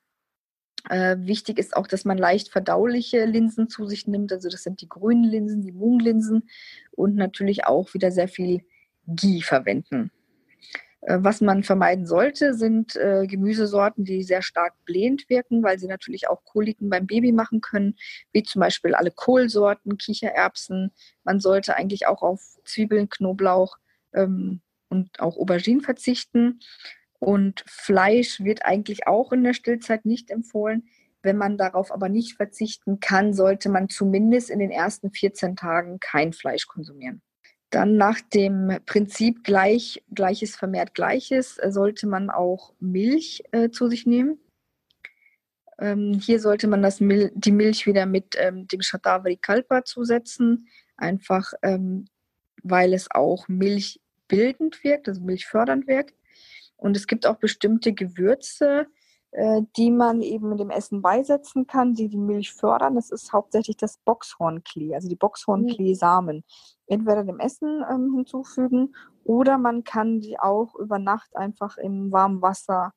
Äh, wichtig ist auch, dass man leicht verdauliche Linsen zu sich nimmt. Also das sind die grünen Linsen, die Munglinsen und natürlich auch wieder sehr viel Ghee verwenden. Äh, was man vermeiden sollte, sind äh, Gemüsesorten, die sehr stark blähend wirken, weil sie natürlich auch Koliken beim Baby machen können, wie zum Beispiel alle Kohlsorten, Kichererbsen. Man sollte eigentlich auch auf Zwiebeln, Knoblauch ähm, und auch Auberginen verzichten. Und Fleisch wird eigentlich auch in der Stillzeit nicht empfohlen. Wenn man darauf aber nicht verzichten kann, sollte man zumindest in den ersten 14 Tagen kein Fleisch konsumieren. Dann nach dem Prinzip gleich, Gleiches vermehrt Gleiches äh, sollte man auch Milch äh, zu sich nehmen. Ähm, hier sollte man das Mil die Milch wieder mit ähm, dem Shatavari Kalpa zusetzen, einfach ähm, weil es auch milchbildend wirkt, also milchfördernd wirkt. Und es gibt auch bestimmte Gewürze, die man eben mit dem Essen beisetzen kann, die die Milch fördern. Das ist hauptsächlich das Boxhornklee, also die Boxhornklee-Samen. Entweder dem Essen ähm, hinzufügen oder man kann die auch über Nacht einfach im warmen Wasser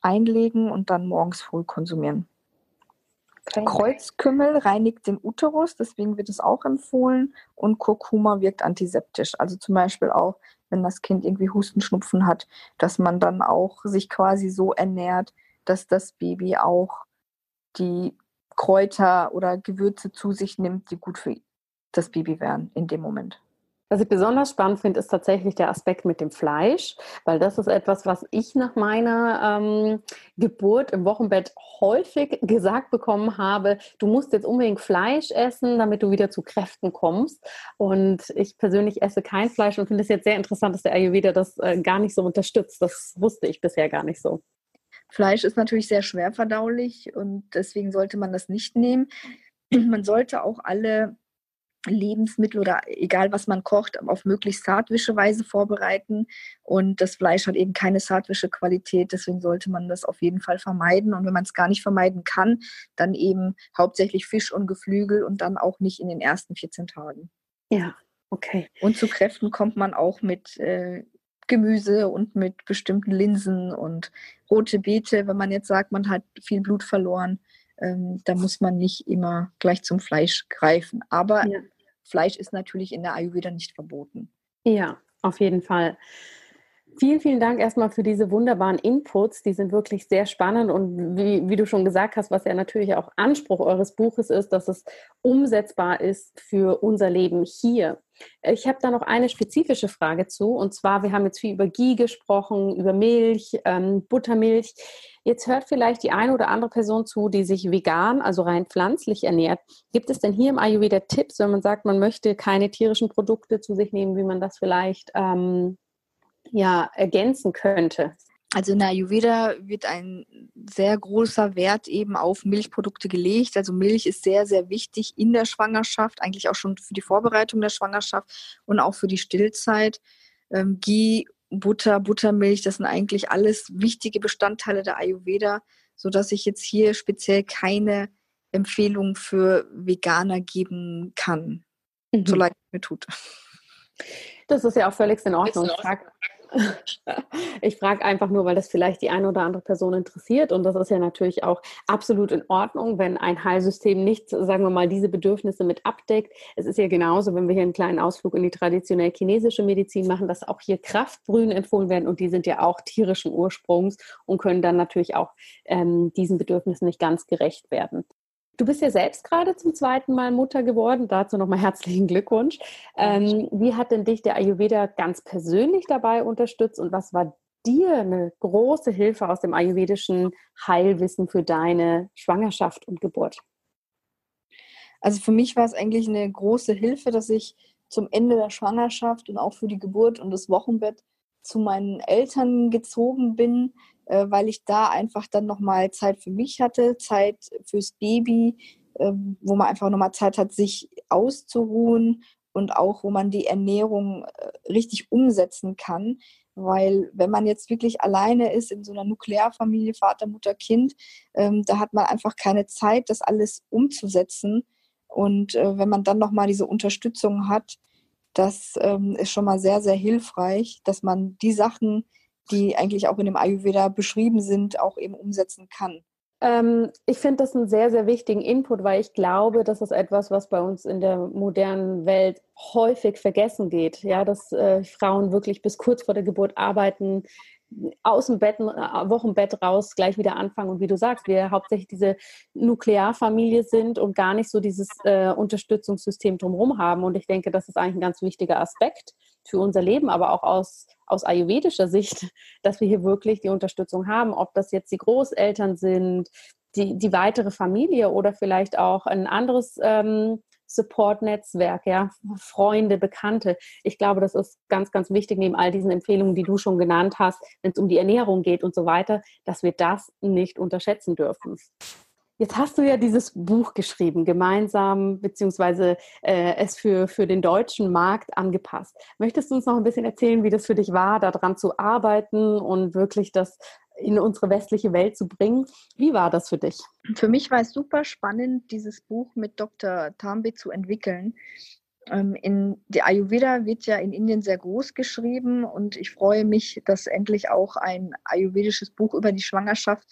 einlegen und dann morgens früh konsumieren. Okay. Kreuzkümmel reinigt den Uterus, deswegen wird es auch empfohlen. Und Kurkuma wirkt antiseptisch. Also zum Beispiel auch, wenn das Kind irgendwie Hustenschnupfen hat, dass man dann auch sich quasi so ernährt, dass das Baby auch die Kräuter oder Gewürze zu sich nimmt, die gut für das Baby wären in dem Moment. Was ich besonders spannend finde, ist tatsächlich der Aspekt mit dem Fleisch, weil das ist etwas, was ich nach meiner ähm, Geburt im Wochenbett häufig gesagt bekommen habe. Du musst jetzt unbedingt Fleisch essen, damit du wieder zu Kräften kommst. Und ich persönlich esse kein Fleisch und finde es jetzt sehr interessant, dass der Ayurveda das äh, gar nicht so unterstützt. Das wusste ich bisher gar nicht so. Fleisch ist natürlich sehr schwer verdaulich und deswegen sollte man das nicht nehmen. Man sollte auch alle Lebensmittel oder egal was man kocht, auf möglichst saatwische Weise vorbereiten. Und das Fleisch hat eben keine saatwische Qualität, deswegen sollte man das auf jeden Fall vermeiden. Und wenn man es gar nicht vermeiden kann, dann eben hauptsächlich Fisch und Geflügel und dann auch nicht in den ersten 14 Tagen. Ja, okay. Und zu Kräften kommt man auch mit äh, Gemüse und mit bestimmten Linsen und rote Beete, wenn man jetzt sagt, man hat viel Blut verloren Ähm, da muss man nicht immer gleich zum Fleisch greifen. Aber ja. Fleisch ist natürlich in der Ayurveda nicht verboten. Ja, auf jeden Fall. Vielen, vielen Dank erstmal für diese wunderbaren Inputs. Die sind wirklich sehr spannend und wie, wie, du schon gesagt hast, was ja natürlich auch Anspruch eures Buches ist, dass es umsetzbar ist für unser Leben hier. Ich habe da noch eine spezifische Frage zu und zwar, wir haben jetzt viel über Ghee gesprochen, über Milch, ähm, Buttermilch. Jetzt hört vielleicht die eine oder andere Person zu, die sich vegan, also rein pflanzlich ernährt. Gibt es denn hier im Ayurveda Tipps, wenn man sagt, man möchte keine tierischen Produkte zu sich nehmen, wie man das vielleicht ähm, ja, ergänzen könnte? Also in der Ayurveda wird ein sehr großer Wert eben auf Milchprodukte gelegt. Also Milch ist sehr, sehr wichtig in der Schwangerschaft, eigentlich auch schon für die Vorbereitung der Schwangerschaft und auch für die Stillzeit. Ähm, Ghee, Butter, Buttermilch, das sind eigentlich alles wichtige Bestandteile der Ayurveda, sodass ich jetzt hier speziell keine Empfehlung für Veganer geben kann, mhm. so leid es mir tut. Das ist ja auch völlig in Ordnung. Ich frage *laughs* ich frage einfach nur, weil das vielleicht die eine oder andere Person interessiert. Und das ist ja natürlich auch absolut in Ordnung, wenn ein Heilsystem nicht, sagen wir mal, diese Bedürfnisse mit abdeckt. Es ist ja genauso, wenn wir hier einen kleinen Ausflug in die traditionell chinesische Medizin machen, dass auch hier Kraftbrühen empfohlen werden. Und die sind ja auch tierischen Ursprungs und können dann natürlich auch ähm, diesen Bedürfnissen nicht ganz gerecht werden. Du bist ja selbst gerade zum zweiten Mal Mutter geworden. Dazu nochmal herzlichen Glückwunsch. Ähm, wie hat denn dich der Ayurveda ganz persönlich dabei unterstützt und was war dir eine große Hilfe aus dem ayurvedischen Heilwissen für deine Schwangerschaft und Geburt? Also für mich war es eigentlich eine große Hilfe, dass ich zum Ende der Schwangerschaft und auch für die Geburt und das Wochenbett zu meinen Eltern gezogen bin, äh, weil ich da einfach dann nochmal Zeit für mich hatte, Zeit fürs Baby, äh, wo man einfach nochmal Zeit hat, sich auszuruhen und auch, wo man die Ernährung äh, richtig umsetzen kann. Weil wenn man jetzt wirklich alleine ist in so einer Nuklearfamilie, Vater, Mutter, Kind, ähm, da hat man einfach keine Zeit, das alles umzusetzen. Und äh, wenn man dann nochmal diese Unterstützung hat, das ähm, ist schon mal sehr, sehr hilfreich, dass man die Sachen, die eigentlich auch in dem Ayurveda beschrieben sind, auch eben umsetzen kann. Ähm, ich finde das einen sehr, sehr wichtigen Input, weil ich glaube, das ist etwas, was bei uns in der modernen Welt häufig vergessen geht. Ja, dass äh, Frauen wirklich bis kurz vor der Geburt arbeiten, aus dem Bett, äh, Wochenbett raus gleich wieder anfangen. Und wie du sagst, wir hauptsächlich diese Nuklearfamilie sind und gar nicht so dieses äh, Unterstützungssystem drumherum haben. Und ich denke, das ist eigentlich ein ganz wichtiger Aspekt für unser Leben, aber auch aus, aus ayurvedischer Sicht, *laughs* dass wir hier wirklich die Unterstützung haben, ob das jetzt die Großeltern sind, die, die weitere Familie oder vielleicht auch ein anderes ähm, Support-Netzwerk, ja, Freunde, Bekannte. Ich glaube, das ist ganz, ganz wichtig, neben all diesen Empfehlungen, die du schon genannt hast, wenn es um die Ernährung geht und so weiter, dass wir das nicht unterschätzen dürfen. Jetzt hast du ja dieses Buch geschrieben, gemeinsam, beziehungsweise äh, es für, für den deutschen Markt angepasst. Möchtest du uns noch ein bisschen erzählen, wie das für dich war, daran zu arbeiten und wirklich das in unsere westliche Welt zu bringen? Wie war das für dich? Für mich war es super spannend, dieses Buch mit Dr. Tambe zu entwickeln. Ähm, in, die Ayurveda wird ja in Indien sehr groß geschrieben und ich freue mich, dass endlich auch ein ayurvedisches Buch über die Schwangerschaft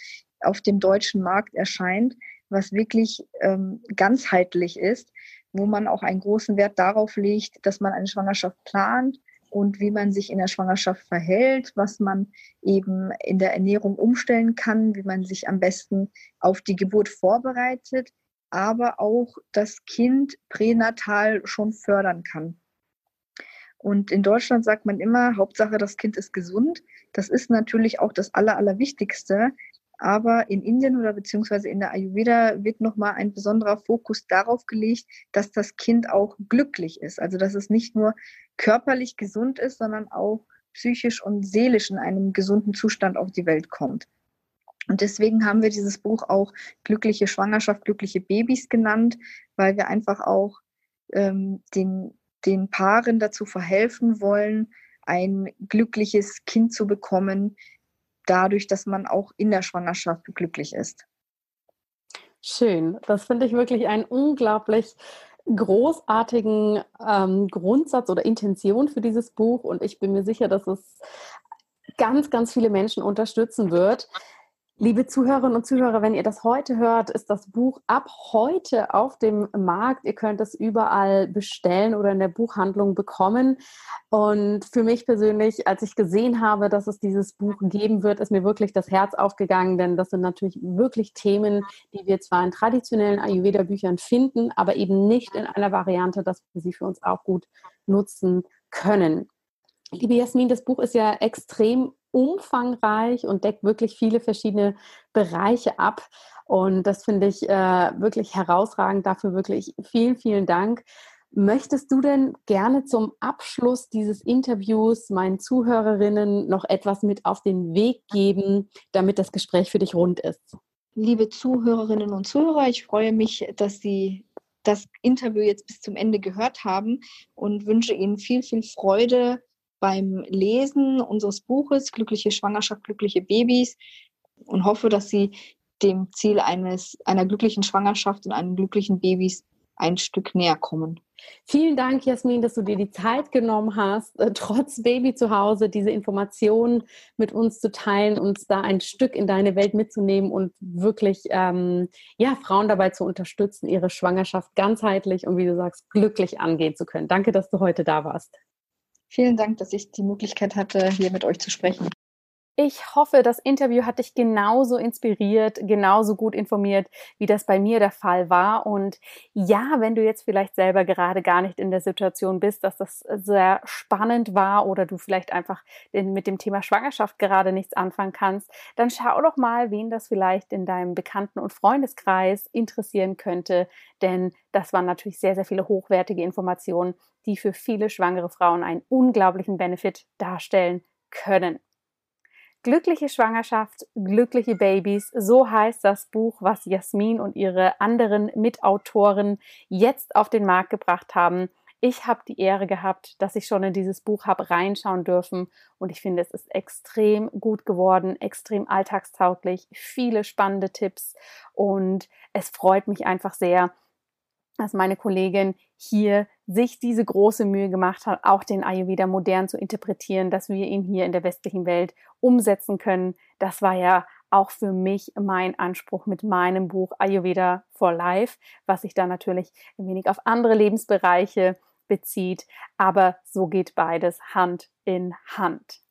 auf dem deutschen Markt erscheint, was wirklich ähm, ganzheitlich ist, wo man auch einen großen Wert darauf legt, dass man eine Schwangerschaft plant und wie man sich in der Schwangerschaft verhält, was man eben in der Ernährung umstellen kann, wie man sich am besten auf die Geburt vorbereitet, aber auch das Kind pränatal schon fördern kann. Und in Deutschland sagt man immer, Hauptsache das Kind ist gesund. Das ist natürlich auch das Aller, Allerwichtigste. Aber in Indien oder beziehungsweise in der Ayurveda wird nochmal ein besonderer Fokus darauf gelegt, dass das Kind auch glücklich ist. Also dass es nicht nur körperlich gesund ist, sondern auch psychisch und seelisch in einem gesunden Zustand auf die Welt kommt. Und deswegen haben wir dieses Buch auch Glückliche Schwangerschaft, glückliche Babys genannt, weil wir einfach auch ähm, den, den Paaren dazu verhelfen wollen, ein glückliches Kind zu bekommen, dadurch, dass man auch in der Schwangerschaft glücklich ist. Schön. Das finde ich wirklich einen unglaublich großartigen ähm, Grundsatz oder Intention für dieses Buch und ich bin mir sicher, dass es ganz, ganz viele Menschen unterstützen wird. Liebe Zuhörerinnen und Zuhörer, wenn ihr das heute hört, ist das Buch ab heute auf dem Markt. Ihr könnt es überall bestellen oder in der Buchhandlung bekommen. Und für mich persönlich, als ich gesehen habe, dass es dieses Buch geben wird, ist mir wirklich das Herz aufgegangen, denn das sind natürlich wirklich Themen, die wir zwar in traditionellen Ayurveda-Büchern finden, aber eben nicht in einer Variante, dass wir sie für uns auch gut nutzen können. Liebe Jasmin, das Buch ist ja extrem umfangreich und deckt wirklich viele verschiedene Bereiche ab. Und das finde ich äh, wirklich herausragend. Dafür wirklich vielen, vielen Dank. Möchtest du denn gerne zum Abschluss dieses Interviews meinen Zuhörerinnen noch etwas mit auf den Weg geben, damit das Gespräch für dich rund ist? Liebe Zuhörerinnen und Zuhörer, ich freue mich, dass Sie das Interview jetzt bis zum Ende gehört haben und wünsche Ihnen viel, viel Freude beim Lesen unseres Buches Glückliche Schwangerschaft, glückliche Babys und hoffe, dass Sie dem Ziel eines, einer glücklichen Schwangerschaft und einem glücklichen Babys ein Stück näher kommen. Vielen Dank, Jasmin, dass du dir die Zeit genommen hast, äh, trotz Baby zu Hause diese Informationen mit uns zu teilen, uns da ein Stück in deine Welt mitzunehmen und wirklich ähm, ja, Frauen dabei zu unterstützen, ihre Schwangerschaft ganzheitlich und wie du sagst, glücklich angehen zu können. Danke, dass du heute da warst. Vielen Dank, dass ich die Möglichkeit hatte, hier mit euch zu sprechen. Ich hoffe, das Interview hat dich genauso inspiriert, genauso gut informiert, wie das bei mir der Fall war. Und ja, wenn du jetzt vielleicht selber gerade gar nicht in der Situation bist, dass das sehr spannend war oder du vielleicht einfach mit dem Thema Schwangerschaft gerade nichts anfangen kannst, dann schau doch mal, wen das vielleicht in deinem Bekannten- und Freundeskreis interessieren könnte. Denn das waren natürlich sehr, sehr viele hochwertige Informationen, die für viele schwangere Frauen einen unglaublichen Benefit darstellen können. Glückliche Schwangerschaft, glückliche Babys, so heißt das Buch, was Jasmin und ihre anderen Mitautoren jetzt auf den Markt gebracht haben. Ich habe die Ehre gehabt, dass ich schon in dieses Buch habe reinschauen dürfen und ich finde, es ist extrem gut geworden, extrem alltagstauglich, viele spannende Tipps und es freut mich einfach sehr, dass meine Kollegin hier sich diese große Mühe gemacht hat, auch den Ayurveda modern zu interpretieren, dass wir ihn hier in der westlichen Welt umsetzen können. Das war ja auch für mich mein Anspruch mit meinem Buch Ayurveda for Life, was sich da natürlich ein wenig auf andere Lebensbereiche bezieht. Aber so geht beides Hand in Hand.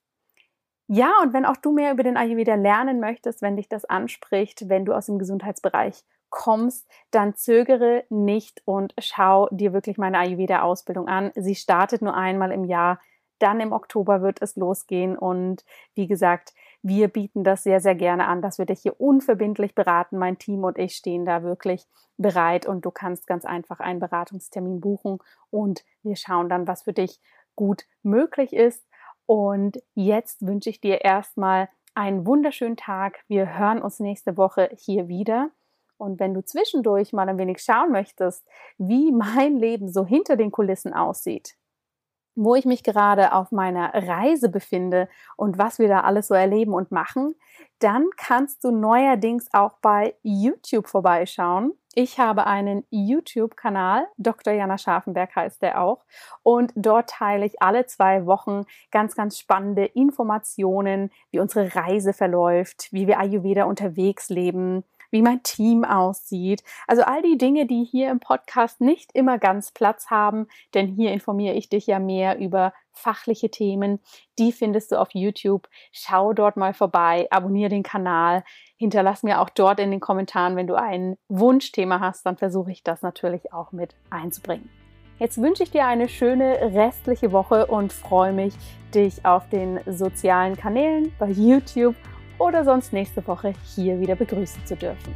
Ja, und wenn auch du mehr über den Ayurveda lernen möchtest, wenn dich das anspricht, wenn du aus dem Gesundheitsbereich kommst, dann zögere nicht und schau dir wirklich meine Ayurveda-Ausbildung an. Sie startet nur einmal im Jahr. Dann im Oktober wird es losgehen und wie gesagt, wir bieten das sehr, sehr gerne an, dass wir dich hier unverbindlich beraten. Mein Team und ich stehen da wirklich bereit und du kannst ganz einfach einen Beratungstermin buchen und wir schauen dann, was für dich gut möglich ist. Und jetzt wünsche ich dir erstmal einen wunderschönen Tag. Wir hören uns nächste Woche hier wieder. Und wenn du zwischendurch mal ein wenig schauen möchtest, wie *laughs* mein Leben so hinter den Kulissen aussieht, wo ich mich gerade auf meiner Reise befinde und was wir da alles so erleben und machen, dann kannst du neuerdings auch bei YouTube vorbeischauen. Ich habe einen YouTube-Kanal, Dr. Jana Scharfenberg heißt der auch, und dort teile ich alle zwei Wochen ganz, ganz spannende Informationen, wie unsere Reise verläuft, wie wir Ayurveda unterwegs leben, wie mein Team aussieht. Also all die Dinge, die hier im Podcast nicht immer ganz Platz haben, denn hier informiere ich dich ja mehr über fachliche Themen. Die findest du auf YouTube. Schau dort mal vorbei, abonniere den Kanal, hinterlass mir auch dort in den Kommentaren, wenn du ein Wunschthema hast, dann versuche ich das natürlich auch mit einzubringen. Jetzt wünsche ich dir eine schöne restliche Woche und freue mich, dich auf den sozialen Kanälen bei YouTube oder sonst nächste Woche hier wieder begrüßen zu dürfen.